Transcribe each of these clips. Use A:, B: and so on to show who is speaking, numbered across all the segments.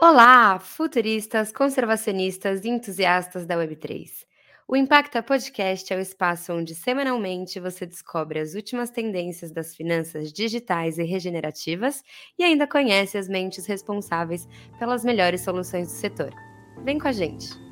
A: Olá, futuristas, conservacionistas e entusiastas da Web3. O Impacta Podcast é o espaço onde semanalmente você descobre as últimas tendências das finanças digitais e regenerativas e ainda conhece as mentes responsáveis pelas melhores soluções do setor. Vem com a gente!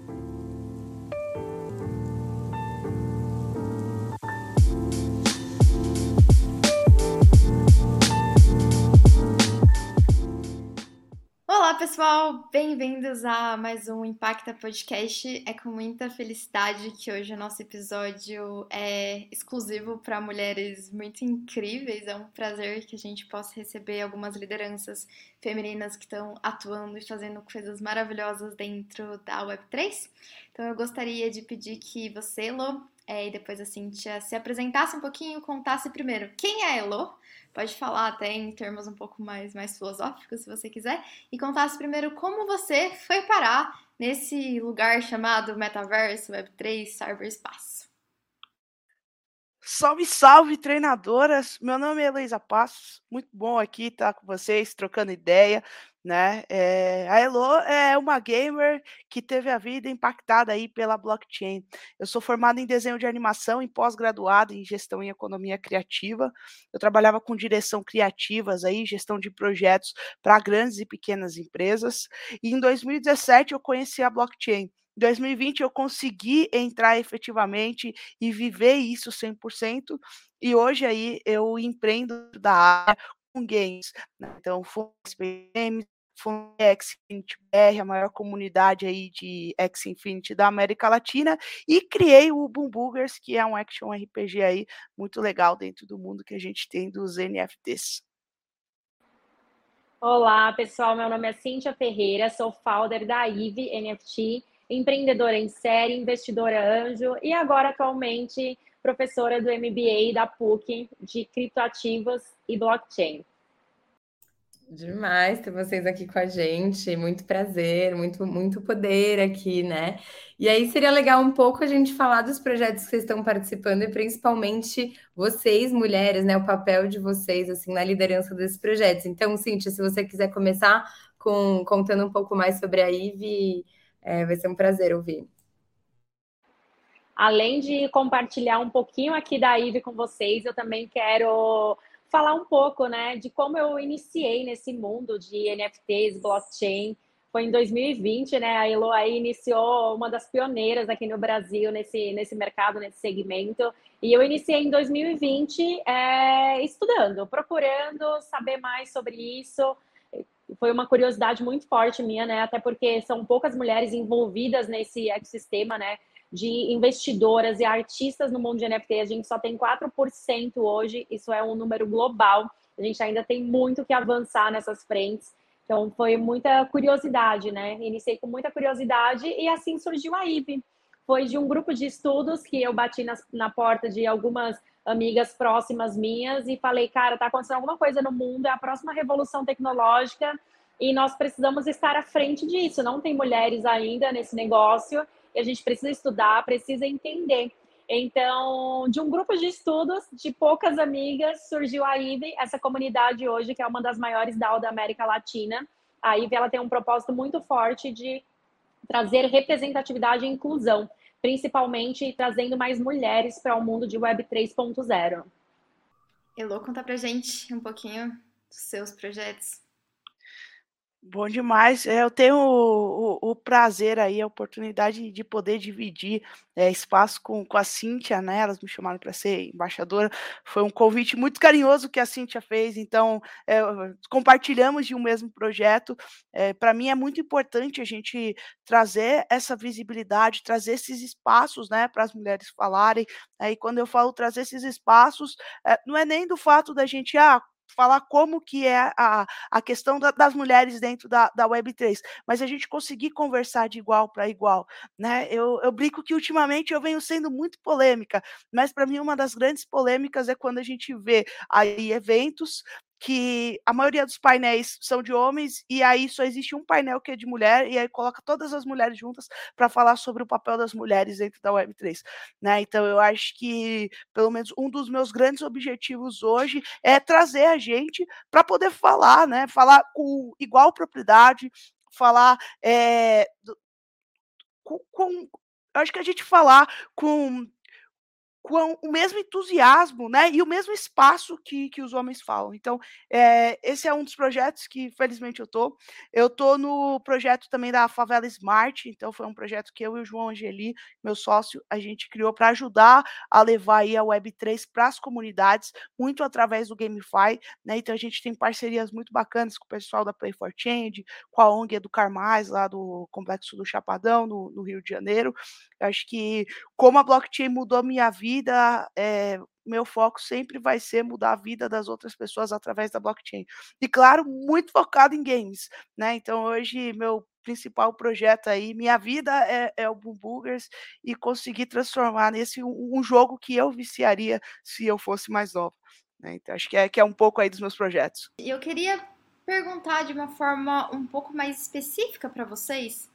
B: Pessoal! Bem-vindos a mais um Impacta Podcast. É com muita felicidade que hoje o nosso episódio é exclusivo para mulheres muito incríveis. É um prazer que a gente possa receber algumas lideranças femininas que estão atuando e fazendo coisas maravilhosas dentro da Web3. Então, eu gostaria de pedir que você, Elo, é, e depois a Cintia se apresentasse um pouquinho, contasse primeiro quem é a Elo pode falar até em termos um pouco mais, mais filosóficos, se você quiser, e contasse primeiro como você foi parar nesse lugar chamado Metaverso, Web3, Cyberespaço.
C: Salve, salve, treinadoras! Meu nome é Heloísa Passos, muito bom aqui estar com vocês, trocando ideia né? É, a Elo é uma gamer que teve a vida impactada aí pela blockchain. Eu sou formada em desenho de animação e pós-graduada em gestão em economia criativa. Eu trabalhava com direção criativas aí, gestão de projetos para grandes e pequenas empresas. E em 2017 eu conheci a blockchain. Em 2020 eu consegui entrar efetivamente e viver isso 100%, e hoje aí eu empreendo da área com games, né? então SPM, X-Infinity BR, a maior comunidade aí de X-Infinity da América Latina, e criei o Boom Boogers, que é um action RPG aí muito legal dentro do mundo que a gente tem dos NFTs.
D: Olá, pessoal, meu nome é Cíntia Ferreira, sou founder da IVE NFT, empreendedora em série, investidora anjo e agora atualmente professora do MBA da PUC de criptoativos e blockchain.
A: Demais ter vocês aqui com a gente, muito prazer, muito, muito poder aqui, né? E aí seria legal um pouco a gente falar dos projetos que vocês estão participando e principalmente vocês, mulheres, né? O papel de vocês, assim, na liderança desses projetos. Então, Cíntia, se você quiser começar com contando um pouco mais sobre a IVE, é, vai ser um prazer ouvir.
D: Além de compartilhar um pouquinho aqui da IVE com vocês, eu também quero falar um pouco, né, de como eu iniciei nesse mundo de NFTs, blockchain. Foi em 2020, né? A Elo aí iniciou uma das pioneiras aqui no Brasil nesse, nesse mercado, nesse segmento. E eu iniciei em 2020 é, estudando, procurando saber mais sobre isso. Foi uma curiosidade muito forte minha, né? Até porque são poucas mulheres envolvidas nesse ecossistema, né? De investidoras e artistas no mundo de NFT, a gente só tem 4% hoje, isso é um número global. A gente ainda tem muito que avançar nessas frentes. Então, foi muita curiosidade, né? Iniciei com muita curiosidade e assim surgiu a IB. Foi de um grupo de estudos que eu bati na porta de algumas amigas próximas minhas e falei, cara, tá acontecendo alguma coisa no mundo, é a próxima revolução tecnológica e nós precisamos estar à frente disso. Não tem mulheres ainda nesse negócio e a gente precisa estudar, precisa entender. Então, de um grupo de estudos, de poucas amigas, surgiu a IVE, essa comunidade hoje, que é uma das maiores DAO da América Latina. A IVE ela tem um propósito muito forte de trazer representatividade e inclusão, principalmente trazendo mais mulheres para o mundo de Web 3.0.
B: Elô, conta pra gente um pouquinho dos seus projetos.
C: Bom demais. É, eu tenho o, o, o, prazer aí, a oportunidade de poder dividir é, espaço com, com a Cíntia, né? Elas me chamaram para ser embaixadora. Foi um convite muito carinhoso que a Cíntia fez, então é, compartilhamos de um mesmo projeto. É, para mim é muito importante a gente trazer essa visibilidade, trazer esses espaços né, para as mulheres falarem. Aí, quando eu falo trazer esses espaços, é, não é nem do fato da gente, ah, falar como que é a, a questão da, das mulheres dentro da, da Web3, mas a gente conseguir conversar de igual para igual, né? Eu, eu brinco que ultimamente eu venho sendo muito polêmica, mas para mim uma das grandes polêmicas é quando a gente vê aí eventos que a maioria dos painéis são de homens e aí só existe um painel que é de mulher e aí coloca todas as mulheres juntas para falar sobre o papel das mulheres dentro da Web3, né? Então eu acho que pelo menos um dos meus grandes objetivos hoje é trazer a gente para poder falar, né? Falar com igual propriedade, falar é, com, com, acho que a gente falar com com o mesmo entusiasmo, né, e o mesmo espaço que, que os homens falam. Então, é, esse é um dos projetos que, felizmente, eu tô. Eu tô no projeto também da Favela Smart, então foi um projeto que eu e o João Angeli, meu sócio, a gente criou para ajudar a levar aí a Web3 para as comunidades, muito através do GameFi, né, então a gente tem parcerias muito bacanas com o pessoal da Play for Change, com a ONG Educar Mais, lá do Complexo do Chapadão, no, no Rio de Janeiro. Eu acho que como a blockchain mudou minha vida, é, meu foco sempre vai ser mudar a vida das outras pessoas através da blockchain. E claro, muito focado em games, né? Então hoje meu principal projeto aí, minha vida é, é o Boom e conseguir transformar nesse um, um, jogo que eu viciaria se eu fosse mais nova. Né? Então acho que é, que é um pouco aí dos meus projetos.
B: Eu queria perguntar de uma forma um pouco mais específica para vocês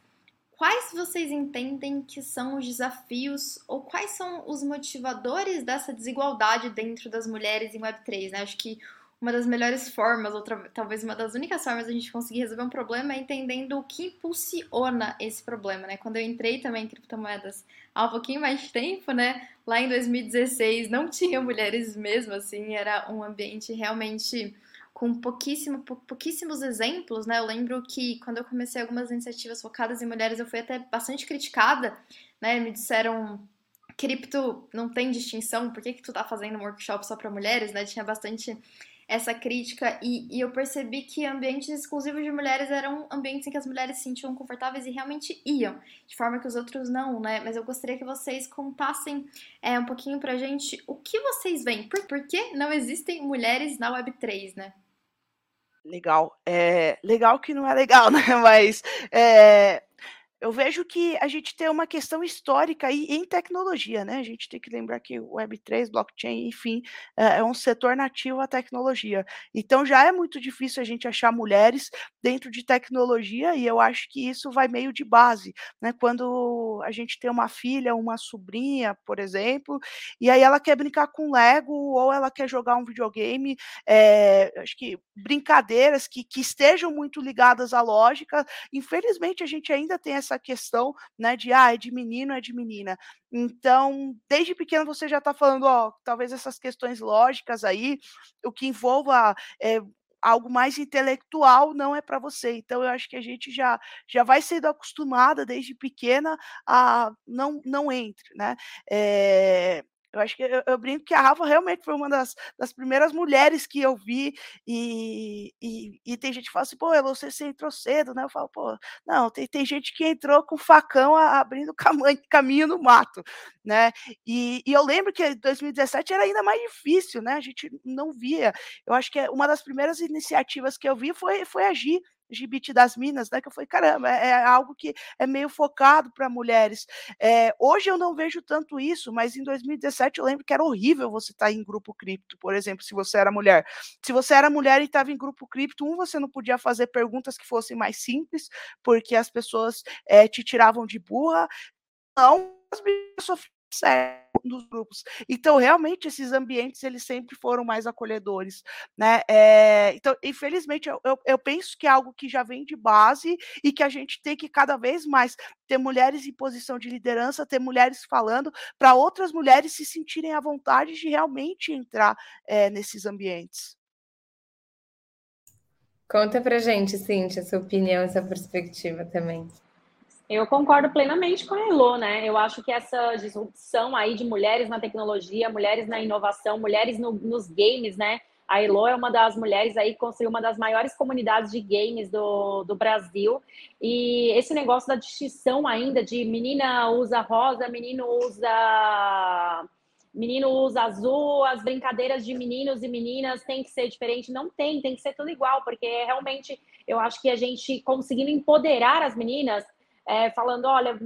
B: quais vocês entendem que são os desafios ou quais são os motivadores dessa desigualdade dentro das mulheres em Web3, né? Acho que uma das melhores formas, ou talvez uma das únicas formas a gente conseguir resolver um problema é entendendo o que impulsiona esse problema, né? Quando eu entrei também em criptomoedas há um pouquinho mais de tempo, né? Lá em 2016 não tinha mulheres mesmo, assim, era um ambiente realmente com pouquíssimo, pouquíssimos exemplos, né? Eu lembro que quando eu comecei algumas iniciativas focadas em mulheres, eu fui até bastante criticada, né? Me disseram cripto não tem distinção, por que, que tu tá fazendo um workshop só para mulheres, né? Tinha bastante essa crítica e, e, eu percebi que ambientes exclusivos de mulheres eram ambientes em que as mulheres se sentiam confortáveis e realmente iam, de forma que os outros não, né? Mas eu gostaria que vocês contassem é, um pouquinho pra gente o que vocês veem, por, por que não existem mulheres na Web3, né?
C: Legal. É, legal que não é legal, né? Mas é, eu vejo que a gente tem uma questão histórica aí em tecnologia, né? A gente tem que lembrar que o Web3, blockchain, enfim, é, é um setor nativo à tecnologia. Então já é muito difícil a gente achar mulheres dentro de tecnologia e eu acho que isso vai meio de base, né? Quando a gente tem uma filha, uma sobrinha, por exemplo, e aí ela quer brincar com Lego ou ela quer jogar um videogame, é, acho que brincadeiras que, que estejam muito ligadas à lógica. Infelizmente a gente ainda tem essa essa questão, né, de ah, é de menino, é de menina. Então, desde pequeno você já está falando, ó, talvez essas questões lógicas aí, o que envolva é, algo mais intelectual não é para você. Então eu acho que a gente já já vai sendo acostumada desde pequena a não não entre, né? É, eu acho que eu, eu, brinco que a Rafa realmente foi uma das, das primeiras mulheres que eu vi, e, e, e tem gente que fala assim, pô, você, você entrou cedo, né? Eu falo, pô, não, tem, tem gente que entrou com facão abrindo caminho, caminho no mato, né? E, e eu lembro que em 2017 era ainda mais difícil, né? A gente não via. Eu acho que é uma das primeiras iniciativas que eu vi foi, foi agir Gibite das Minas, né? Que eu falei, caramba, é, é algo que é meio focado para mulheres. É, hoje eu não vejo tanto isso, mas em 2017 eu lembro que era horrível você estar tá em grupo cripto, por exemplo, se você era mulher. Se você era mulher e estava em grupo cripto, um, você não podia fazer perguntas que fossem mais simples, porque as pessoas é, te tiravam de burra. Não, as pessoas nos grupos. Então, realmente, esses ambientes, eles sempre foram mais acolhedores, né? É, então, infelizmente, eu, eu, eu, penso que é algo que já vem de base e que a gente tem que cada vez mais ter mulheres em posição de liderança, ter mulheres falando para outras mulheres se sentirem à vontade de realmente entrar é, nesses ambientes.
A: Conta pra gente, Cintia, sua opinião, essa perspectiva também.
D: Eu concordo plenamente com a Elo, né? Eu acho que essa disrupção aí de mulheres na tecnologia, mulheres na inovação, mulheres no, nos games, né? A Elo é uma das mulheres aí que construiu uma das maiores comunidades de games do, do Brasil. E esse negócio da distinção ainda de menina usa rosa, menino usa menino usa azul, as brincadeiras de meninos e meninas tem que ser diferente. Não tem, tem que ser tudo igual, porque realmente eu acho que a gente conseguindo empoderar as meninas é, falando: olha,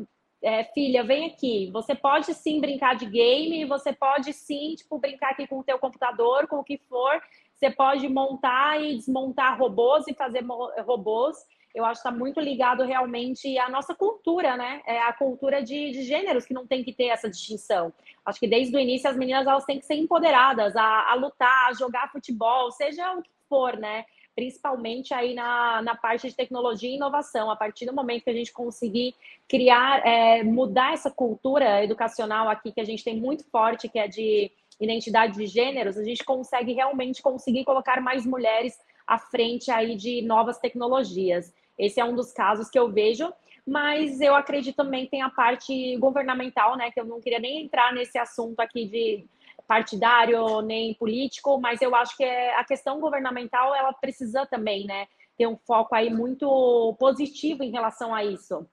D: é, filha, vem aqui. Você pode sim brincar de game, você pode sim, tipo, brincar aqui com o teu computador, com o que for. Você pode montar e desmontar robôs e fazer robôs. Eu acho que está muito ligado realmente à nossa cultura, né? É a cultura de, de, gêneros que não tem que ter essa distinção. Acho que desde o início as meninas elas têm que ser empoderadas a, a lutar, a jogar futebol, seja o que for, né? Principalmente aí na, na parte de tecnologia e inovação. A partir do momento que a gente conseguir criar, é, mudar essa cultura educacional aqui que a gente tem muito forte, que é de identidade de gêneros, a gente consegue realmente conseguir colocar mais mulheres à frente aí de novas tecnologias. Esse é um dos casos que eu vejo, mas eu acredito também tem a parte governamental, né? Que eu não queria nem entrar nesse assunto aqui de partidário nem político, mas eu acho que é, a questão governamental ela precisa também, né? Ter um foco aí muito positivo em relação a isso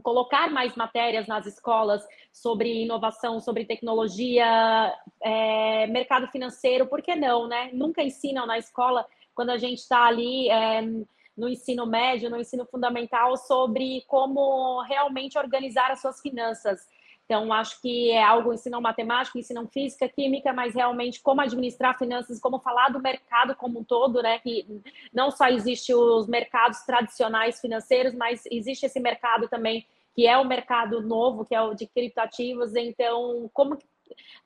D: colocar mais matérias nas escolas sobre inovação, sobre tecnologia, é, mercado financeiro, por que não, né? Nunca ensinam na escola, quando a gente está ali é, no ensino médio, no ensino fundamental, sobre como realmente organizar as suas finanças. Então, acho que é algo, ensinam matemática, ensinam física, química, mas realmente como administrar finanças, como falar do mercado como um todo, né? Que não só existe os mercados tradicionais financeiros, mas existe esse mercado também que é o mercado novo, que é o de criptoativos. Então, como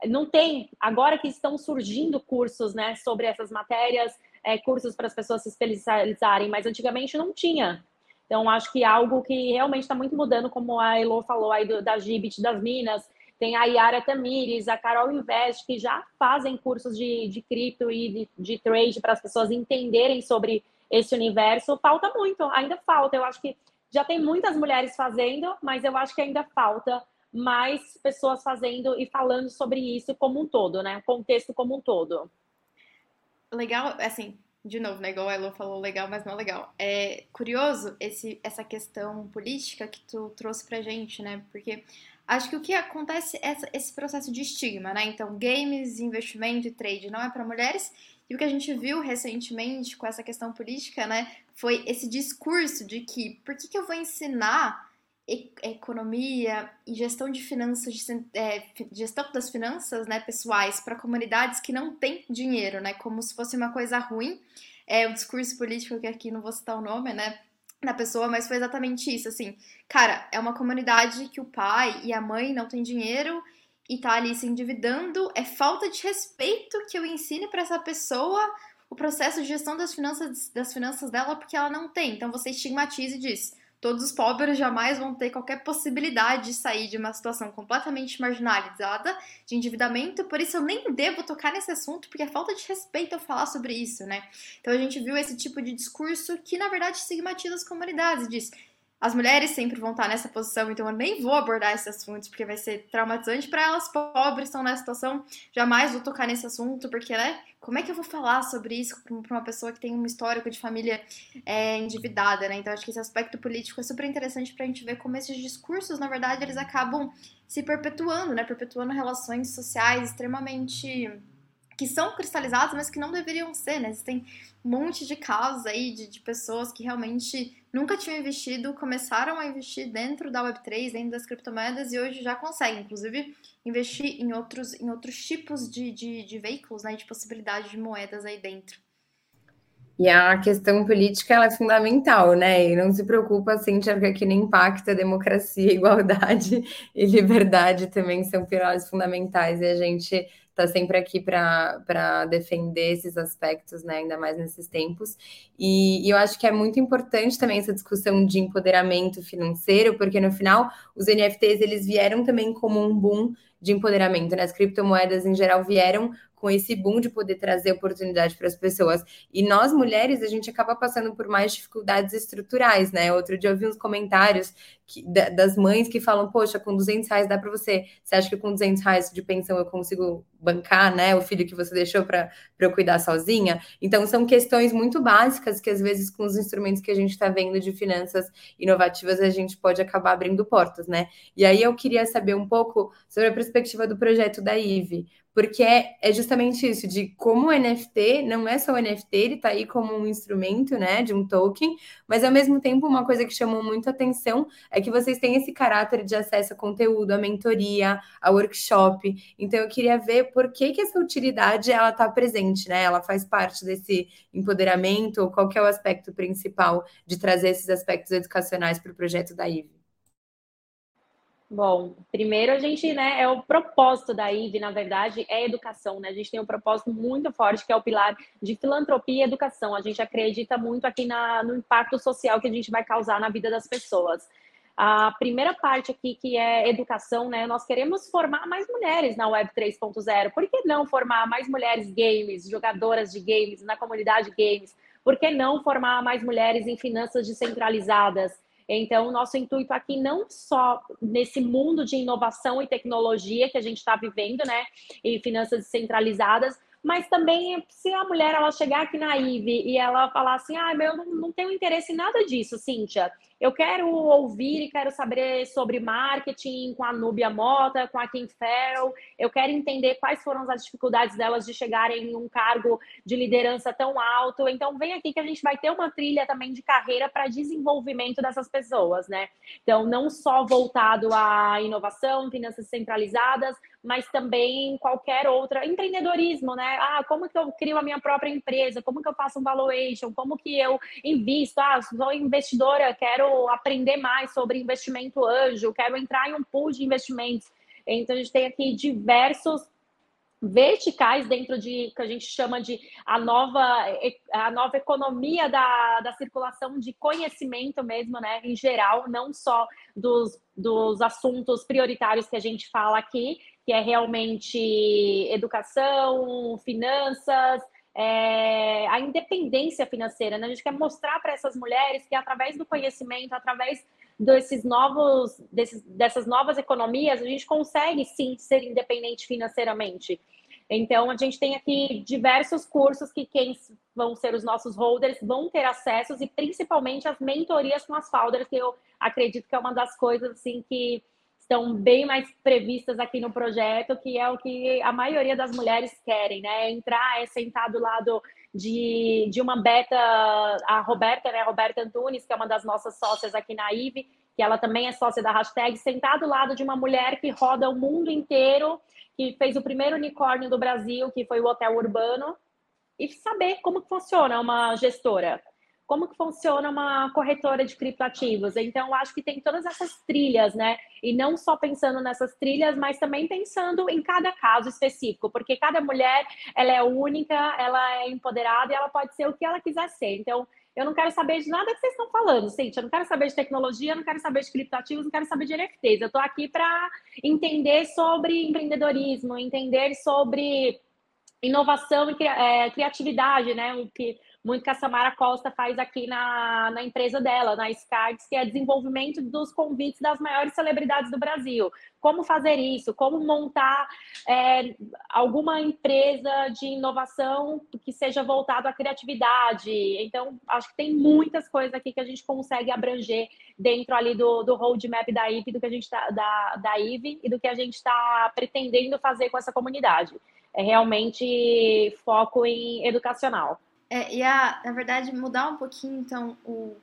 D: não tem, agora que estão surgindo cursos, né, sobre essas matérias, é, cursos para as pessoas se especializarem, mas antigamente não tinha. Então, acho que algo que realmente está muito mudando, como a Elo falou aí do, da Gibit das Minas, tem a Yara Tamires, a Carol Invest, que já fazem cursos de, de cripto e de, de trade para as pessoas entenderem sobre esse universo. Falta muito, ainda falta. Eu acho que já tem muitas mulheres fazendo, mas eu acho que ainda falta mais pessoas fazendo e falando sobre isso como um todo, né? O contexto como um todo.
B: Legal, assim, de novo, né? Igual a Elo falou, legal, mas não é legal. É curioso esse, essa questão política que tu trouxe pra gente, né? Porque acho que o que acontece é esse processo de estigma, né? Então, games, investimento e trade não é para mulheres. E o que a gente viu recentemente com essa questão política, né? Foi esse discurso de que por que, que eu vou ensinar economia e gestão de finanças, é, gestão das finanças né, pessoais para comunidades que não têm dinheiro, né? Como se fosse uma coisa ruim. É o discurso político que aqui não vou citar o nome, né? Da pessoa, mas foi exatamente isso, assim. Cara, é uma comunidade que o pai e a mãe não têm dinheiro e tá ali se endividando. É falta de respeito que eu ensine para essa pessoa o processo de gestão das finanças, das finanças dela porque ela não tem. Então você estigmatiza e diz Todos os pobres jamais vão ter qualquer possibilidade de sair de uma situação completamente marginalizada de endividamento, por isso eu nem devo tocar nesse assunto, porque é falta de respeito eu falar sobre isso, né? Então a gente viu esse tipo de discurso que, na verdade, estigmatiza as comunidades, diz as mulheres sempre vão estar nessa posição, então eu nem vou abordar esse assunto, porque vai ser traumatizante para elas. Pobres estão nessa situação, jamais vou tocar nesse assunto, porque, né? Como é que eu vou falar sobre isso para uma pessoa que tem um histórico de família é, endividada, né? Então, acho que esse aspecto político é super interessante para a gente ver como esses discursos, na verdade, eles acabam se perpetuando, né? Perpetuando relações sociais extremamente que são cristalizadas, mas que não deveriam ser, né? Existem um monte de casos aí de, de pessoas que realmente nunca tinham investido, começaram a investir dentro da Web3, dentro das criptomoedas e hoje já conseguem, inclusive, investir em outros, em outros tipos de, de, de veículos, né? De possibilidade de moedas aí dentro.
A: E a questão política ela é fundamental, né? E não se preocupa, Cíntia, porque aqui nem impacta democracia, igualdade e liberdade também são pilares fundamentais. E a gente está sempre aqui para defender esses aspectos, né? Ainda mais nesses tempos. E, e, eu acho que é muito importante também essa discussão de empoderamento financeiro, porque no final os NFTs eles vieram também como um boom de empoderamento, né? As criptomoedas em geral vieram com esse boom de poder trazer oportunidade para as pessoas. E nós, mulheres, a gente acaba passando por mais dificuldades estruturais, né? Outro dia eu vi uns comentários que, da, das mães que falam, poxa, com 200 reais dá para você. Você acha que com 200 reais de pensão eu consigo bancar, né? O filho que você deixou para eu cuidar sozinha? Então, são questões muito básicas que, às vezes, com os instrumentos que a gente está vendo de finanças inovativas, a gente pode acabar abrindo portas, né? E aí eu queria saber um pouco sobre a perspectiva do projeto da IVE, porque é, é, justamente isso, de como o NFT não é só o NFT, ele está aí como um instrumento, né, de um token, mas ao mesmo tempo uma coisa que chamou muito atenção é que vocês têm esse caráter de acesso a conteúdo, a mentoria, a workshop. Então eu queria ver por que, que essa utilidade ela está presente, né? Ela faz parte desse empoderamento, ou qual que é o aspecto principal de trazer esses aspectos educacionais para o projeto da IVE?
D: Bom, primeiro a gente, né, é o propósito da IVE, na verdade, é educação, né? A gente tem um propósito muito forte que é o pilar de filantropia e educação. A gente acredita muito aqui na, no impacto social que a gente vai causar na vida das pessoas. A primeira parte aqui, que é educação, né? Nós queremos formar mais mulheres na Web 3.0. Por que não formar mais mulheres games, jogadoras de games, na comunidade games? Por que não formar mais mulheres em finanças descentralizadas? Então, o nosso intuito aqui não só nesse mundo de inovação e tecnologia que a gente está vivendo, né, em finanças descentralizadas, mas também se a mulher ela chegar aqui na IVE e ela falar assim, ah, meu, não, não tenho interesse em nada disso, Cíntia. Eu quero ouvir e quero saber sobre marketing com a Nubia Mota, com a Kim Farrell. Eu quero entender quais foram as dificuldades delas de chegarem em um cargo de liderança tão alto. Então, vem aqui que a gente vai ter uma trilha também de carreira para desenvolvimento dessas pessoas, né? Então, não só voltado à inovação, finanças centralizadas, mas também qualquer outra empreendedorismo, né? Ah, como que eu crio a minha própria empresa? Como que eu faço um valuation? Como que eu invisto? Ah, sou investidora, quero aprender mais sobre investimento anjo, quero entrar em um pool de investimentos. Então a gente tem aqui diversos verticais dentro de que a gente chama de a nova a nova economia da, da circulação de conhecimento mesmo, né, em geral, não só dos, dos assuntos prioritários que a gente fala aqui, que é realmente educação, finanças, é, a independência financeira. Né? A gente quer mostrar para essas mulheres que através do conhecimento, através desses novos, desses, dessas novas economias, a gente consegue sim ser independente financeiramente. Então, a gente tem aqui diversos cursos que quem vão ser os nossos holders vão ter acessos e principalmente as mentorias com as founders, que eu acredito que é uma das coisas assim que estão bem mais previstas aqui no projeto, que é o que a maioria das mulheres querem, né? Entrar, é sentar do lado de, de uma beta, a Roberta, né? Roberta Antunes, que é uma das nossas sócias aqui na IVE, que ela também é sócia da hashtag, sentar do lado de uma mulher que roda o mundo inteiro, que fez o primeiro unicórnio do Brasil, que foi o Hotel Urbano, e saber como funciona uma gestora como que funciona uma corretora de criptoativos. Então, acho que tem todas essas trilhas, né? E não só pensando nessas trilhas, mas também pensando em cada caso específico, porque cada mulher, ela é única, ela é empoderada e ela pode ser o que ela quiser ser. Então, eu não quero saber de nada que vocês estão falando, Cintia. Eu não quero saber de tecnologia, não quero saber de criptoativos, não quero saber de NFTs. Eu estou aqui para entender sobre empreendedorismo, entender sobre inovação e é, criatividade, né? O que muito que a Samara Costa faz aqui na, na empresa dela, na Scards, que é desenvolvimento dos convites das maiores celebridades do Brasil. Como fazer isso? Como montar é, alguma empresa de inovação que seja voltado à criatividade? Então, acho que tem muitas coisas aqui que a gente consegue abranger dentro ali do, do roadmap da IVE, do que a gente tá, da, da IVE e do que a gente está pretendendo fazer com essa comunidade. É realmente foco em educacional.
B: É, e a, na verdade, mudar um pouquinho, então, o,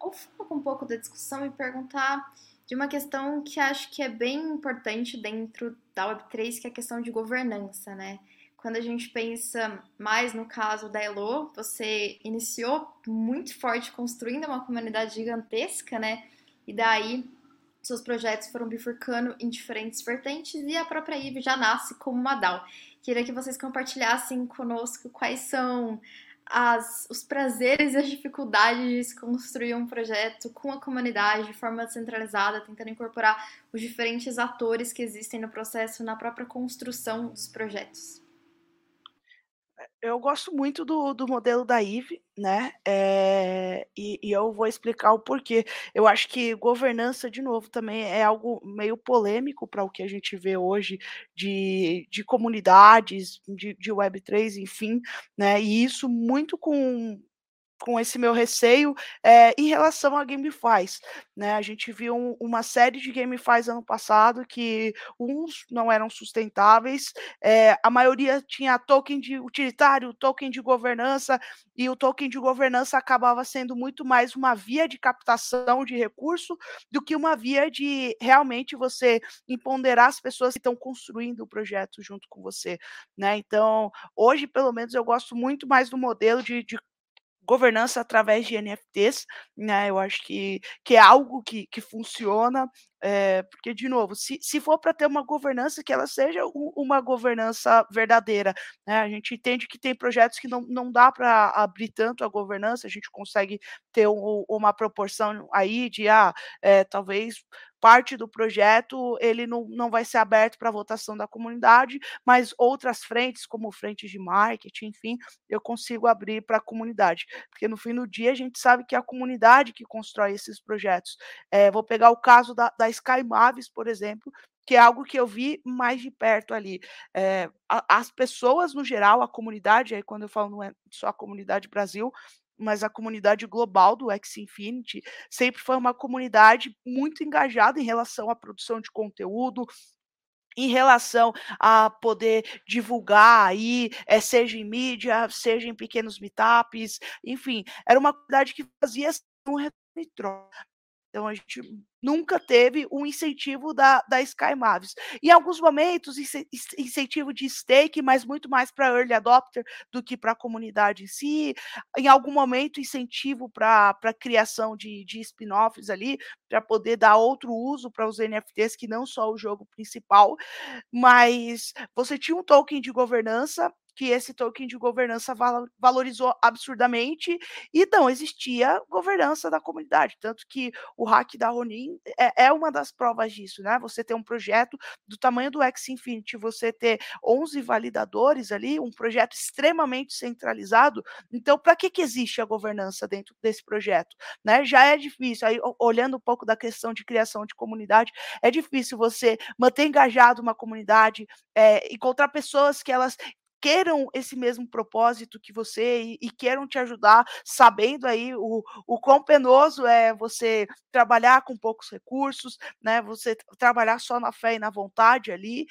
B: o foco um pouco da discussão e perguntar de uma questão que acho que é bem importante dentro da Web3, que é a questão de governança, né? Quando a gente pensa mais no caso da Elo, você iniciou muito forte construindo uma comunidade gigantesca, né? E daí seus projetos foram bifurcando em diferentes vertentes e a própria IVE já nasce como uma DAO. Queria que vocês compartilhassem conosco quais são as, os prazeres e as dificuldades de se construir um projeto com a comunidade de forma centralizada, tentando incorporar os diferentes atores que existem no processo, na própria construção dos projetos
C: eu gosto muito do, do modelo da IVE, né? É, e, e, eu vou explicar o porquê. Eu acho que governança, de novo, também é algo meio polêmico para o que a gente vê hoje de, de comunidades, de, de Web3, enfim, né? E isso muito com com esse meu receio é, em relação a GameFi's. Né? A gente viu um, uma série de GameFi's ano passado que uns não eram sustentáveis, é, a maioria tinha token de utilitário, token de governança, e o token de governança acabava sendo muito mais uma via de captação de recurso do que uma via de realmente você empoderar as pessoas que estão construindo o projeto junto com você. Né? Então, hoje, pelo menos, eu gosto muito mais do modelo de, de governança através de NFTs, né? Eu acho que, que é algo que, que funciona, é, porque, de novo, se, se for para ter uma governança, que ela seja uma governança verdadeira. Né? A gente entende que tem projetos que não, não dá para abrir tanto a governança, a gente consegue ter um, uma proporção aí de, ah, é, talvez parte do projeto ele não, não vai ser aberto para votação da comunidade, mas outras frentes, como frentes de marketing, enfim, eu consigo abrir para a comunidade. Porque no fim do dia a gente sabe que é a comunidade que constrói esses projetos. É, vou pegar o caso da, da Sky Mavis, por exemplo, que é algo que eu vi mais de perto ali. É, as pessoas, no geral, a comunidade, aí quando eu falo não é só a comunidade Brasil, mas a comunidade global do X Infinity sempre foi uma comunidade muito engajada em relação à produção de conteúdo, em relação a poder divulgar aí, é, seja em mídia, seja em pequenos meetups, enfim, era uma comunidade que fazia um retorno. Então a gente nunca teve um incentivo da, da Sky Mavis. Em alguns momentos, incentivo de stake, mas muito mais para early adopter do que para a comunidade em si. Em algum momento, incentivo para a criação de, de spin-offs ali, para poder dar outro uso para os NFTs, que não só o jogo principal. Mas você tinha um token de governança que esse token de governança valorizou absurdamente e não existia governança da comunidade. Tanto que o hack da Ronin é, é uma das provas disso, né? Você ter um projeto do tamanho do X Infinity, você ter 11 validadores ali, um projeto extremamente centralizado. Então, para que, que existe a governança dentro desse projeto? Né? Já é difícil, aí, olhando um pouco da questão de criação de comunidade, é difícil você manter engajado uma comunidade, é, encontrar pessoas que elas queiram esse mesmo propósito que você e, e, queiram te ajudar, sabendo aí o, o quão penoso é você trabalhar com poucos recursos, né? Você trabalhar só na fé e na vontade ali.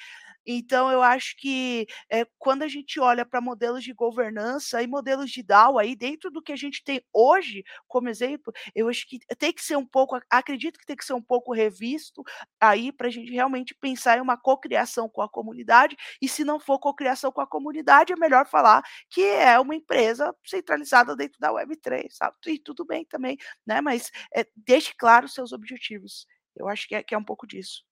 C: Então, eu acho que é, quando a gente olha para modelos de governança e modelos de DAO aí, dentro do que a gente tem hoje como exemplo, eu acho que tem que ser um pouco, acredito que tem que ser um pouco revisto aí para a gente realmente pensar em uma cocriação com a comunidade, e se não for cocriação com a comunidade, é melhor falar que é uma empresa centralizada dentro da Web3, sabe? E tudo bem também, né? Mas é, deixe claro os seus objetivos. Eu acho que é, que é um pouco disso.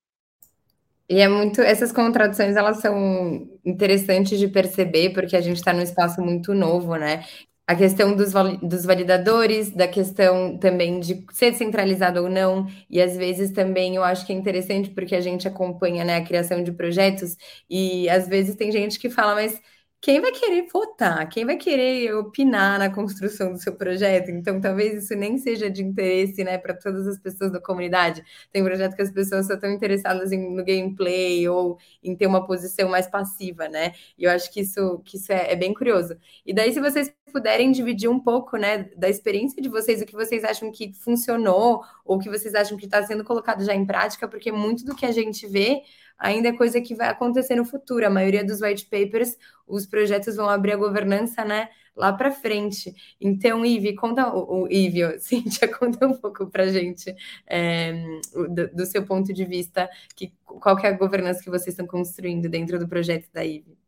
A: E é muito. Essas contradições elas são interessantes de perceber, porque a gente está num espaço muito novo, né? A questão dos, dos validadores, da questão também de ser centralizado ou não, e às vezes também eu acho que é interessante porque a gente acompanha né, a criação de projetos, e às vezes tem gente que fala, mas quem vai querer votar? Quem vai querer opinar na construção do seu projeto? Então, talvez isso nem seja de interesse, né, para todas as pessoas da comunidade. Tem projeto que as pessoas só estão interessadas em, no gameplay ou em ter uma posição mais passiva, né? E eu acho que isso, que isso é, é bem curioso. E daí, se vocês puderem dividir um pouco, né, da experiência de vocês, o que vocês acham que funcionou ou o que vocês acham que está sendo colocado já em prática, porque muito do que a gente vê ainda é coisa que vai acontecer no futuro. A maioria dos white papers, os projetos vão abrir a governança, né, lá para frente. Então, Ive, conta o, o Ivio, Cíntia, conta um pouco para gente é, do, do, seu ponto de vista, que, qual que é a governança que vocês estão construindo dentro do projeto da Ive.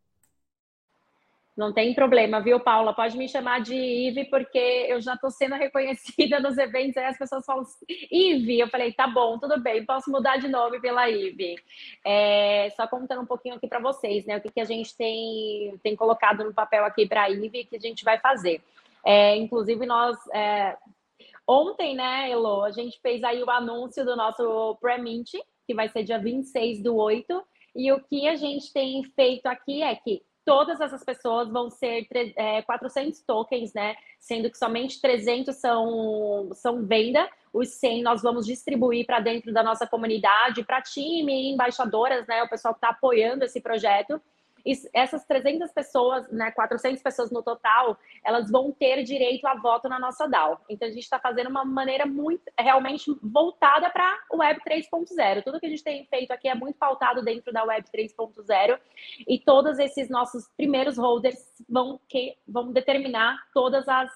D: Não tem problema, viu, Paula? Pode me chamar de Ive, porque eu já estou sendo reconhecida nos eventos, aí as pessoas falam Ive. Eu falei, tá bom, tudo bem, posso mudar de nome pela Ive. É, só contando um pouquinho aqui para vocês, né? O que, que a gente tem, tem colocado no papel aqui para a Ive que a gente vai fazer. É, inclusive, nós. É, ontem, né, Elo, a gente fez aí o anúncio do nosso Pre-Mint, que vai ser dia 26 do 8. E o que a gente tem feito aqui é que todas essas pessoas vão ser é, 400 tokens, né? Sendo que somente 300 são, são venda, os 100 nós vamos distribuir para dentro da nossa comunidade, para time, embaixadoras, né? O pessoal que está apoiando esse projeto essas 300 pessoas, né, 400 pessoas no total, elas vão ter direito a voto na nossa DAO. Então, a gente está fazendo uma maneira muito, realmente voltada para o Web 3.0. Tudo que a gente tem feito aqui é muito pautado dentro da Web 3.0 e todos esses nossos primeiros holders vão, que, vão determinar todas as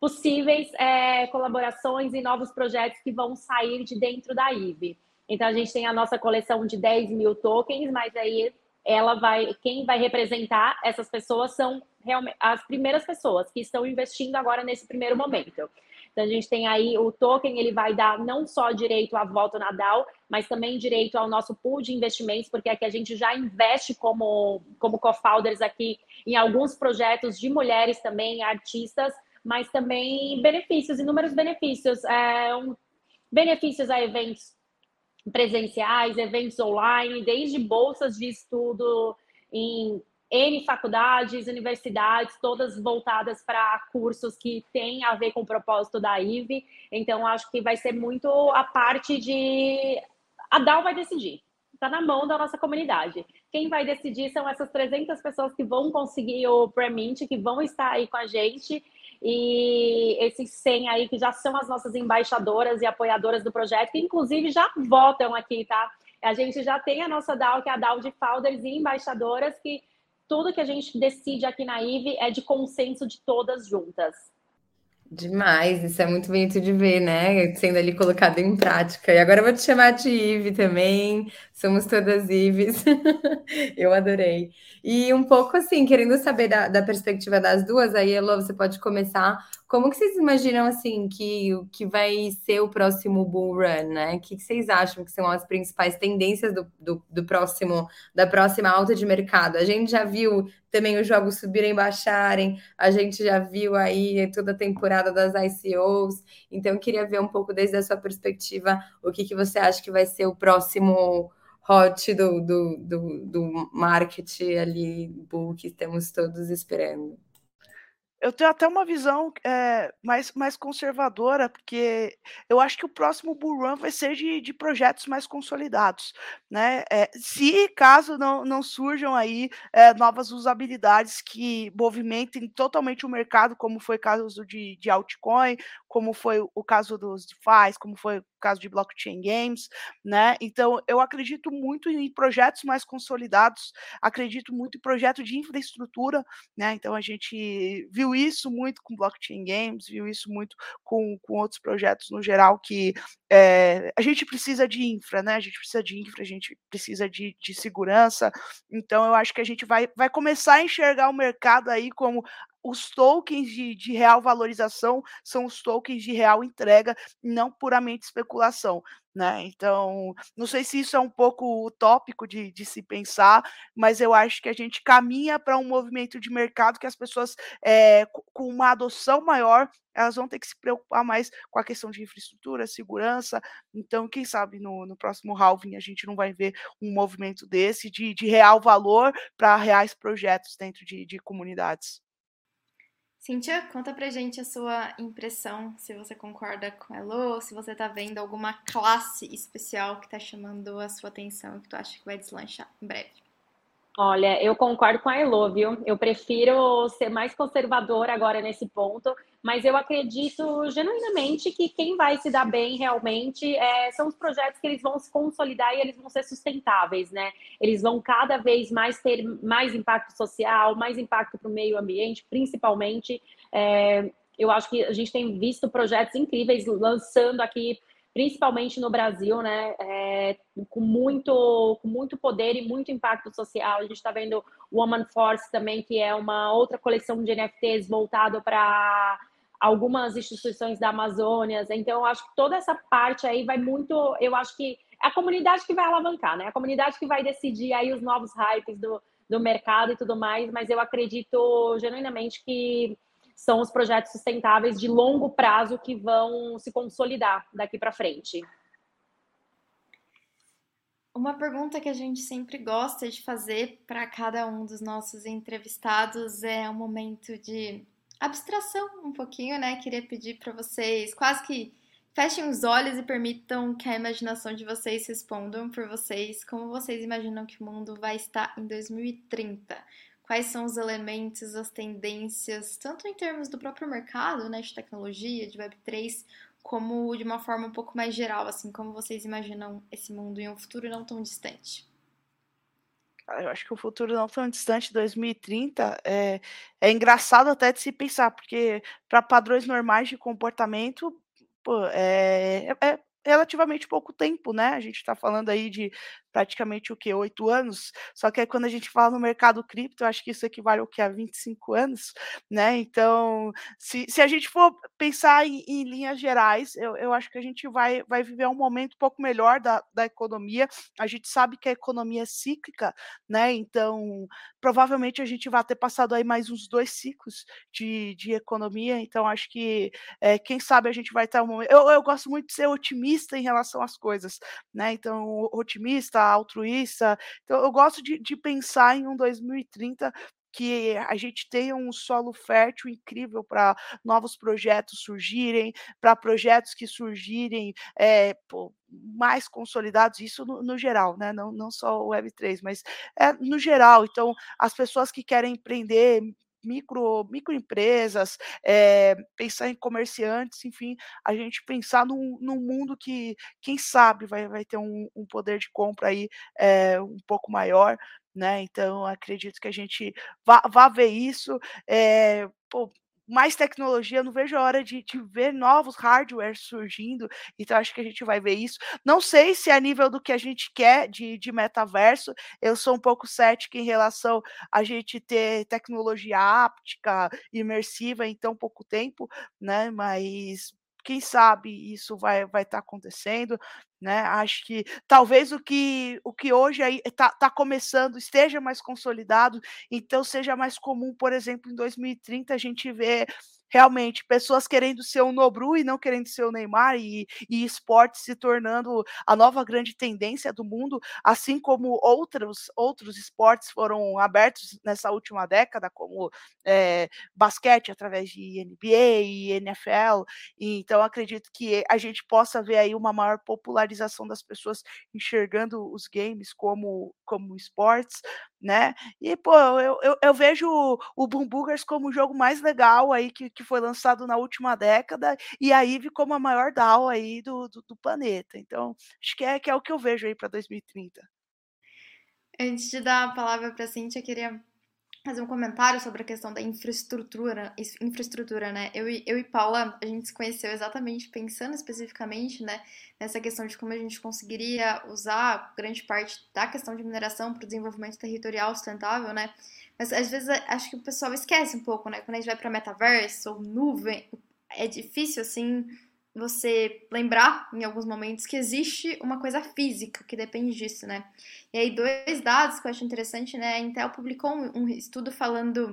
D: possíveis é, colaborações e novos projetos que vão sair de dentro da IVE. Então, a gente tem a nossa coleção de 10 mil tokens, mas aí ela vai, quem vai representar essas pessoas são realmente as primeiras pessoas que estão investindo agora nesse primeiro momento. Então a gente tem aí o token, ele vai dar não só direito a voto na DAO, mas também direito ao nosso pool de investimentos, porque aqui a gente já investe como, como co-founders aqui em alguns projetos de mulheres também, artistas, mas também benefícios, inúmeros benefícios. É, um, benefícios a eventos presenciais, eventos online, desde bolsas de estudo em N faculdades, universidades, todas voltadas para cursos que têm a ver com o propósito da IVE. Então, acho que vai ser muito a parte de. A DAO vai decidir. Está na mão da nossa comunidade. Quem vai decidir são essas 300 pessoas que vão conseguir o Premint, que vão estar aí com a gente. E esses 100 aí que já são as nossas embaixadoras e apoiadoras do projeto, que inclusive já votam aqui, tá? A gente já tem a nossa DAO, que é a DAO de Founders e Embaixadoras, que tudo que a gente decide aqui na IVE é de consenso de todas juntas.
A: Demais, isso é muito bonito de ver, né? Sendo ali colocado em prática. E agora eu vou te chamar de Ive também. Somos todas Ives. eu adorei. E um pouco assim, querendo saber da, da perspectiva das duas, aí, Elo, você pode começar como que vocês imaginam assim que o que vai ser o próximo bull run, né? O que, que vocês acham que são as principais tendências do, do, do, próximo da próxima alta de mercado? A gente já viu também os jogos subirem, baixarem, a gente já viu aí toda a temporada das ICOs. Então, eu queria ver um pouco desde a sua perspectiva o que, que você acha que vai ser o próximo hot do, do, do, do market ali, bull que estamos todos esperando
C: eu tenho até uma visão é, mais, mais conservadora, porque eu acho que o próximo Bull Run vai ser de, de projetos mais consolidados. Né? É, se caso não, não surjam aí é, novas usabilidades que movimentem totalmente o mercado, como foi o caso de, de altcoin, como foi o caso dos DeFi, como foi o caso de blockchain games, né? Então eu acredito muito em projetos mais consolidados, acredito muito em projeto de infraestrutura, né? Então a gente viu isso muito com blockchain games, viu isso muito com, com outros projetos no geral que é, a gente precisa de infra, né? A gente precisa de infra, a gente precisa de, de segurança. Então eu acho que a gente vai, vai começar a enxergar o mercado aí como os tokens de, de, real valorização são os tokens de real entrega, não puramente especulação. Né? Então, não sei se isso é um pouco utópico de, de se pensar, mas eu acho que a gente caminha para um movimento de mercado que as pessoas, é, com uma adoção maior, elas vão ter que se preocupar mais com a questão de infraestrutura, segurança. Então, quem sabe no, no próximo halving a gente não vai ver um movimento desse de, de real valor para reais projetos dentro de, de comunidades.
B: Cíntia, conta pra gente a sua impressão, se você concorda com a Elo, se você tá vendo alguma classe especial que tá chamando a sua atenção e que tu acha que vai deslanchar em breve.
D: Olha, eu concordo com a Elo, viu? Eu prefiro ser mais conservadora agora nesse ponto, mas eu acredito genuinamente que quem vai se dar bem realmente é, são os projetos que eles vão se consolidar e eles vão ser sustentáveis, né? Eles vão cada vez mais ter mais impacto social, mais impacto para o meio ambiente, principalmente. É, eu acho que a gente tem visto projetos incríveis lançando aqui principalmente no Brasil, né, é, com, muito, com muito poder e muito impacto social. A gente está vendo Woman Force também, que é uma outra coleção de NFTs voltado para algumas instituições da Amazônia. Então, eu acho que toda essa parte aí vai muito. Eu acho que é a comunidade que vai alavancar, né? A comunidade que vai decidir aí os novos hypes do, do mercado e tudo mais, mas eu acredito genuinamente que são os projetos sustentáveis de longo prazo que vão se consolidar daqui para frente.
B: Uma pergunta que a gente sempre gosta de fazer para cada um dos nossos entrevistados é um momento de abstração um pouquinho, né? Queria pedir para vocês quase que fechem os olhos e permitam que a imaginação de vocês respondam por vocês como vocês imaginam que o mundo vai estar em 2030 quais são os elementos, as tendências, tanto em termos do próprio mercado, né, de tecnologia, de Web3, como de uma forma um pouco mais geral, assim, como vocês imaginam esse mundo em um futuro não tão distante?
C: Eu acho que o futuro não tão distante, 2030, é, é engraçado até de se pensar, porque para padrões normais de comportamento, pô, é, é, relativamente pouco tempo, né? A gente está falando aí de praticamente o que? Oito anos. Só que aí, quando a gente fala no mercado cripto, eu acho que isso equivale ao que? A 25 anos, né? Então, se, se a gente for pensar em, em linhas gerais, eu, eu acho que a gente vai, vai viver um momento um pouco melhor da, da economia. A gente sabe que a economia é cíclica, né? Então, provavelmente a gente vai ter passado aí mais uns dois ciclos de, de economia. Então, acho que é, quem sabe a gente vai estar um momento. Eu, eu gosto muito de ser otimista em relação às coisas, né? Então, otimista, altruísta. Então, eu gosto de, de pensar em um 2030 que a gente tenha um solo fértil incrível para novos projetos surgirem, para projetos que surgirem é, pô, mais consolidados, isso no, no, geral, né? não, não só o Web3, mas é, no geral. Então, as pessoas que querem empreender micro, microempresas, é, pensar em comerciantes, enfim, a gente pensar num, num mundo que, quem sabe, vai, vai ter um, um poder de compra aí é, um pouco maior, né? Então, acredito que a gente vá, vá ver isso. É, pô, mais tecnologia, não vejo a hora de, de, ver novos hardwares surgindo, então acho que a gente vai ver isso. Não sei se a nível do que a gente quer de, de metaverso, eu sou um pouco cética em relação a gente ter tecnologia áptica, imersiva em tão pouco tempo, né? Mas quem sabe isso vai vai estar tá acontecendo, né? Acho que talvez o que o que hoje aí está tá começando esteja mais consolidado, então seja mais comum, por exemplo, em 2030 a gente ver realmente pessoas querendo ser o Nobru e não querendo ser o Neymar e, e esporte se tornando a nova grande tendência do mundo, assim como outros outros esportes foram abertos nessa última década, como é, basquete através de NBA e NFL. E, então acredito que a gente possa ver aí uma maior popularização das pessoas enxergando os games como como esportes, né? E, pô, eu, eu, eu vejo o Boom Boogers como o jogo mais legal aí que, que foi lançado na última década e a Eve como a maior DAO aí do, do, do planeta. Então, acho que é, que é o que eu vejo aí para 2030.
B: Antes de dar a palavra para a Cintia, eu queria fazer um comentário sobre a questão da infraestrutura, infraestrutura, né? Eu, eu e Paula, a gente se conheceu exatamente pensando especificamente, né, nessa questão de como a gente conseguiria usar grande parte da questão de mineração para o desenvolvimento territorial sustentável, né? Mas às vezes acho que o pessoal esquece um pouco, né? Quando a gente vai para metaverso ou nuvem, é difícil assim você lembrar em alguns momentos que existe uma coisa física que depende disso, né? E aí, dois dados que eu acho interessante, né? A Intel publicou um, estudo falando.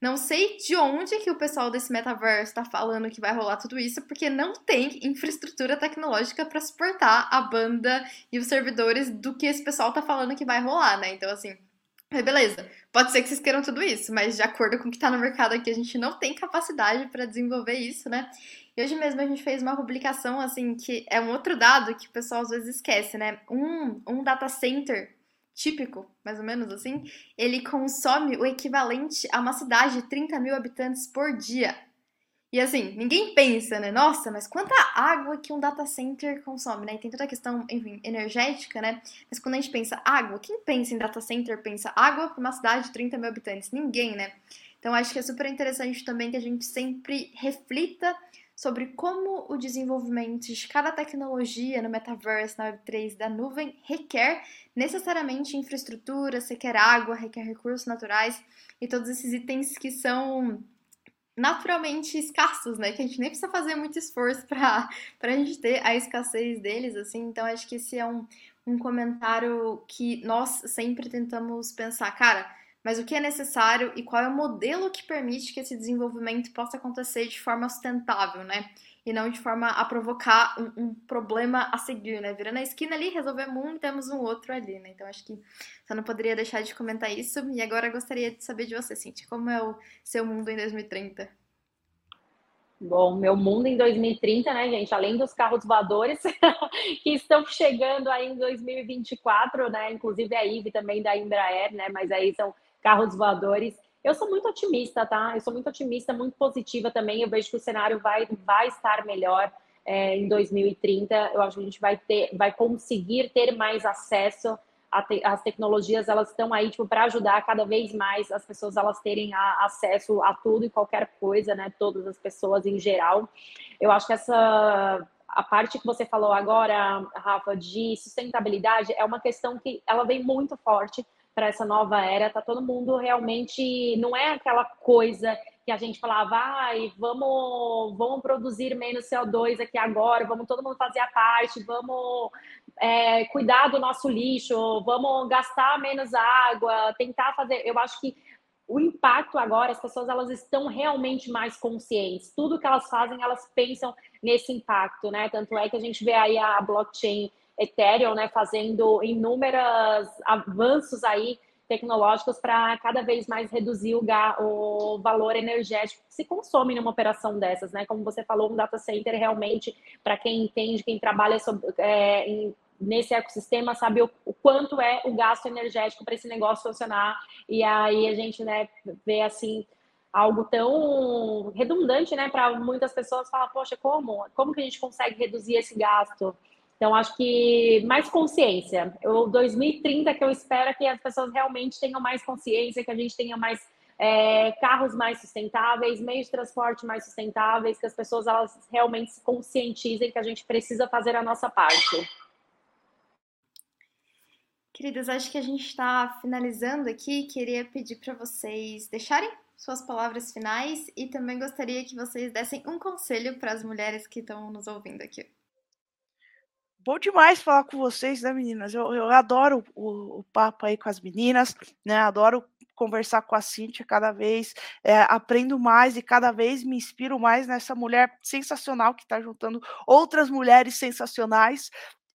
B: Não sei de onde que o pessoal desse metaverso está falando que vai rolar tudo isso, porque não tem infraestrutura tecnológica para suportar a banda e os servidores do que esse pessoal está falando que vai rolar, né? Então, assim, beleza, pode ser que vocês queiram tudo isso, mas de acordo com o que está no mercado aqui, a gente não tem capacidade para desenvolver isso, né? E hoje mesmo a gente fez uma publicação, assim, que é um outro dado que o pessoal às vezes esquece, né? Um, um data center típico, mais ou menos assim, ele consome o equivalente a uma cidade de 30 mil habitantes por dia. E assim, ninguém pensa, né? Nossa, mas quanta água que um data center consome, né? E tem toda a questão, enfim, energética, né? Mas quando a gente pensa água, quem pensa em data center pensa água para uma cidade de 30 mil habitantes? Ninguém, né? Então acho que é super interessante também que a gente sempre reflita sobre como o desenvolvimento de cada tecnologia no metaverse, na Web3 da nuvem requer necessariamente infraestrutura, requer água, requer recursos naturais e todos esses itens que são naturalmente escassos, né? Que a gente nem precisa fazer muito esforço para a gente ter a escassez deles, assim. Então, acho que esse é um, um comentário que nós sempre tentamos pensar, cara mas o que é necessário e qual é o modelo que permite que esse desenvolvimento possa acontecer de forma sustentável, né? E não de forma a provocar um, um problema a seguir, né? Virando a esquina ali, resolvemos um temos um outro ali, né? Então acho que você não poderia deixar de comentar isso. E agora gostaria de saber de você, Cintia, como é o seu mundo em 2030?
D: Bom, meu mundo em 2030, né, gente? Além dos carros voadores que estão chegando aí em 2024, né? Inclusive a IVE também da Embraer, né? Mas aí são carros voadores. Eu sou muito otimista, tá? Eu sou muito otimista, muito positiva também. Eu vejo que o cenário vai, vai estar melhor é, em 2030. Eu acho que a gente vai ter, vai conseguir ter mais acesso às tecnologias. Elas estão aí tipo para ajudar cada vez mais as pessoas elas terem a, acesso a tudo e qualquer coisa, né? Todas as pessoas em geral. Eu acho que essa a parte que você falou agora, Rafa, de sustentabilidade, é uma questão que ela vem muito forte para essa nova era. Tá todo mundo realmente não é aquela coisa que a gente falava, ai, vamos, vamos produzir menos CO2 aqui agora, vamos todo mundo fazer a parte, vamos é, cuidar do nosso lixo, vamos gastar menos água, tentar fazer. Eu acho que o impacto agora, as pessoas elas estão realmente mais conscientes. Tudo que elas fazem, elas pensam nesse impacto, né? Tanto é que a gente vê aí a blockchain Ethereum, né, fazendo inúmeros avanços aí tecnológicos para cada vez mais reduzir o, o, valor energético que se consome numa operação dessas, né? Como você falou, um data center realmente, para quem entende, quem trabalha sobre, é, em, nesse ecossistema, sabe o, o, quanto é o gasto energético para esse negócio funcionar. E aí a gente, né, vê assim algo tão redundante, né, para muitas pessoas falar, poxa, como? Como que a gente consegue reduzir esse gasto? Então, acho que mais consciência. O 2030 que eu espero que as pessoas realmente tenham mais consciência, que a gente tenha mais é, carros mais sustentáveis, meios de transporte mais sustentáveis, que as pessoas elas realmente se conscientizem que a gente precisa fazer a nossa parte.
B: Queridas, acho que a gente está finalizando aqui. Queria pedir para vocês deixarem suas palavras finais e também gostaria que vocês dessem um conselho para as mulheres que estão nos ouvindo aqui.
C: Bom demais falar com vocês, né, meninas? Eu, eu adoro o, o, papo aí com as meninas, né? Adoro conversar com a Cíntia cada vez, é, aprendo mais e cada vez me inspiro mais nessa mulher sensacional que está juntando outras mulheres sensacionais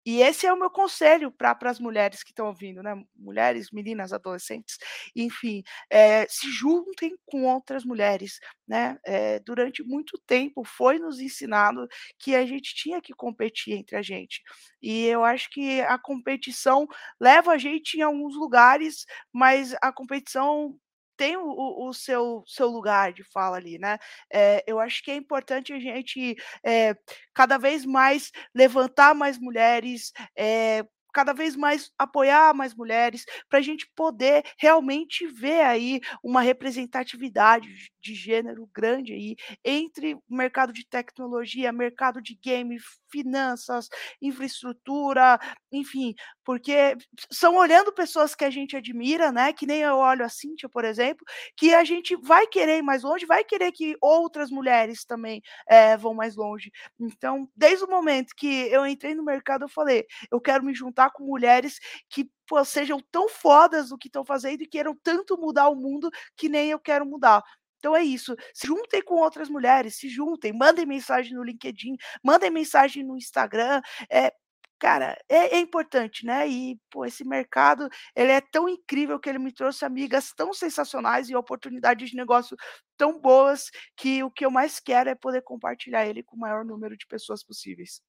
C: e esse é o meu conselho para as mulheres que estão ouvindo, né? Mulheres, meninas, adolescentes, enfim, é, se juntem com outras mulheres, né? É, durante muito tempo foi nos ensinado que a gente tinha que competir entre a gente. E eu acho que a competição leva a gente em alguns lugares, mas a competição tem o, o, seu, seu lugar de fala ali, né? É, eu acho que é importante a gente é, cada vez mais levantar mais mulheres, é, cada vez mais apoiar mais mulheres, para a gente poder realmente ver aí uma representatividade de gênero grande aí entre o mercado de tecnologia, mercado de game, finanças, infraestrutura, enfim, porque são olhando pessoas que a gente admira, né? Que nem eu olho a Cíntia, por exemplo, que a gente vai querer ir mais longe, vai querer que outras mulheres também é, vão mais longe. Então, desde o momento que eu entrei no mercado, eu falei, eu quero me juntar com mulheres que pô, sejam tão fodas do que estão fazendo e queiram tanto mudar o mundo que nem eu quero mudar. Então é isso. Se juntem com outras mulheres, se juntem, mandem mensagem no LinkedIn, mandem mensagem no Instagram. É, cara, é, é, importante, né? E pô, esse mercado ele é tão incrível que ele me trouxe amigas tão sensacionais e oportunidades de negócio tão boas que o que eu mais quero é poder compartilhar ele com o maior número de pessoas possíveis.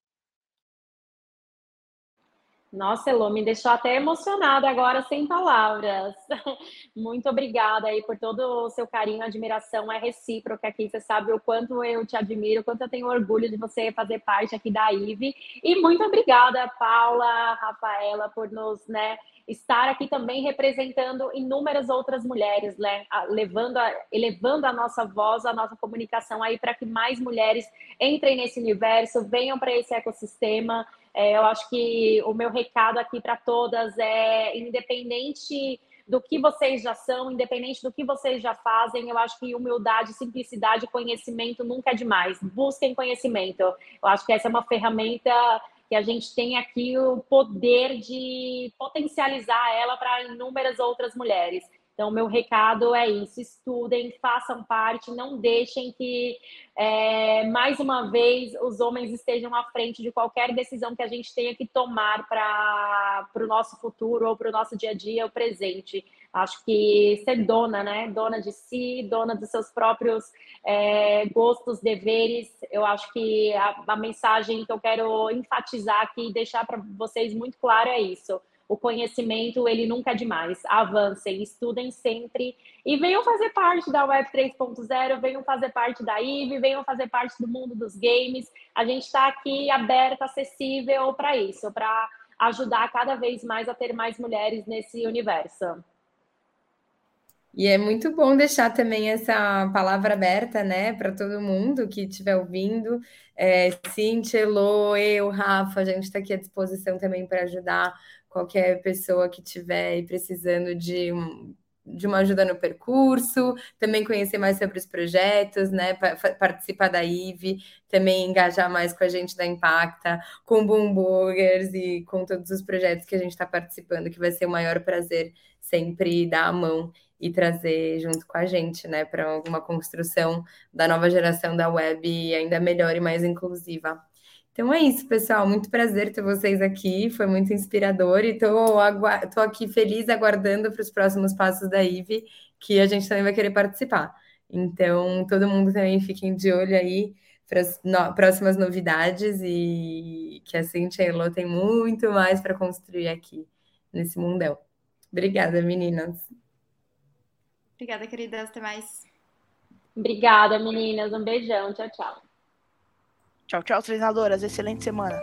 D: Nossa, Elô, me deixou até emocionada agora, sem palavras. Muito obrigada aí por todo o seu carinho, admiração, é recíproca aqui. Você sabe o quanto eu te admiro, o quanto eu tenho orgulho de você fazer parte aqui da IVE. E muito obrigada, Paula, Rafaela, por nos, né, estar aqui também representando inúmeras outras mulheres, né? levando a, elevando a nossa voz, a nossa comunicação aí para que mais mulheres entrem nesse universo, venham para esse ecossistema. É, eu acho que o meu recado aqui para todas é independente do que vocês já são, independente do que vocês já fazem, eu acho que humildade, simplicidade, conhecimento nunca é demais. Busquem conhecimento. Eu acho que essa é uma ferramenta que a gente tem aqui o poder de potencializar ela para inúmeras outras mulheres. Então, meu recado é isso: estudem, façam parte, não deixem que, é, mais uma vez, os homens estejam à frente de qualquer decisão que a gente tenha que tomar para o nosso futuro ou para o nosso dia a dia, o presente. Acho que ser dona, né? Dona de si, dona dos seus próprios é, gostos, deveres. Eu acho que a, a mensagem que eu quero enfatizar aqui e deixar para vocês muito claro é isso o conhecimento ele nunca é demais. Avancem, estudem sempre e venham fazer parte da Web 3.0, venham fazer parte da IVE, venham fazer parte do mundo dos games. A gente está aqui aberta, acessível para isso, para ajudar cada vez mais a ter mais mulheres nesse universo.
A: E é muito bom deixar também essa palavra aberta, né, para todo mundo que estiver ouvindo. É, Cintia, Elô, eu, Rafa, a gente está aqui à disposição também para ajudar qualquer pessoa que estiver precisando de um, de uma ajuda no percurso, também conhecer mais sobre os projetos, né? Participar da IVE, também engajar mais com a gente da Impacta, com Boom Burgers e com todos os projetos que a gente está participando, que vai ser o maior prazer sempre dar a mão e trazer junto com a gente, né, para uma construção da nova geração da web ainda melhor e mais inclusiva. Então é isso, pessoal. Muito prazer ter vocês aqui. Foi muito inspirador e estou aqui feliz aguardando para os próximos passos da IVE, que a gente também vai querer participar. Então, todo mundo também fiquem de olho aí para as no próximas novidades e que a Cintia e a Elô tem muito mais para construir aqui nesse mundão. Obrigada, meninas.
B: Obrigada, queridas. Até mais.
D: Obrigada, meninas. Um beijão. Tchau, tchau.
C: Tchau, tchau, treinadoras. Excelente semana.